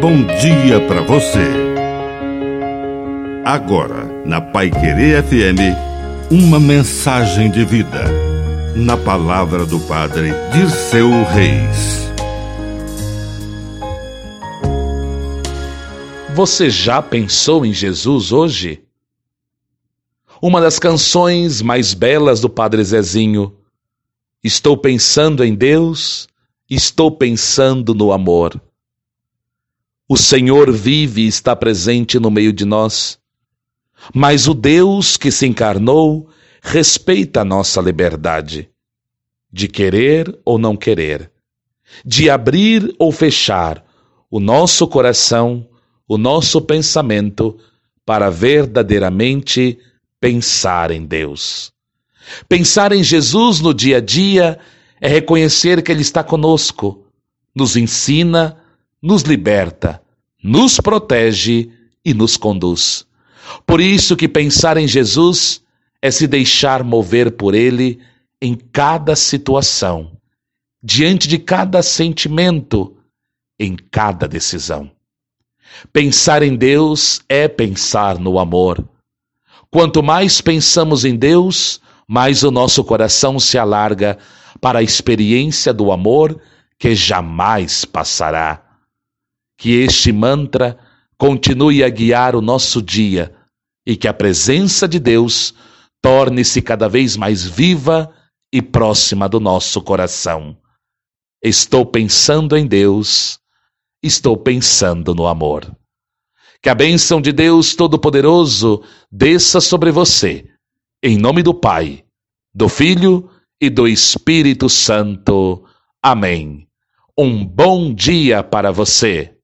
bom dia para você. Agora, na Pai Querer FM, uma mensagem de vida. Na palavra do Padre Dirceu Reis. Você já pensou em Jesus hoje? Uma das canções mais belas do Padre Zezinho. Estou pensando em Deus, estou pensando no amor. O Senhor vive e está presente no meio de nós. Mas o Deus que se encarnou respeita a nossa liberdade de querer ou não querer, de abrir ou fechar o nosso coração, o nosso pensamento para verdadeiramente pensar em Deus. Pensar em Jesus no dia a dia é reconhecer que Ele está conosco, nos ensina, nos liberta, nos protege e nos conduz. Por isso que pensar em Jesus é se deixar mover por Ele em cada situação, diante de cada sentimento, em cada decisão. Pensar em Deus é pensar no amor. Quanto mais pensamos em Deus, mais o nosso coração se alarga para a experiência do amor que jamais passará. Que este mantra continue a guiar o nosso dia e que a presença de Deus torne-se cada vez mais viva e próxima do nosso coração. Estou pensando em Deus, estou pensando no amor. Que a bênção de Deus Todo-Poderoso desça sobre você, em nome do Pai, do Filho e do Espírito Santo. Amém. Um bom dia para você.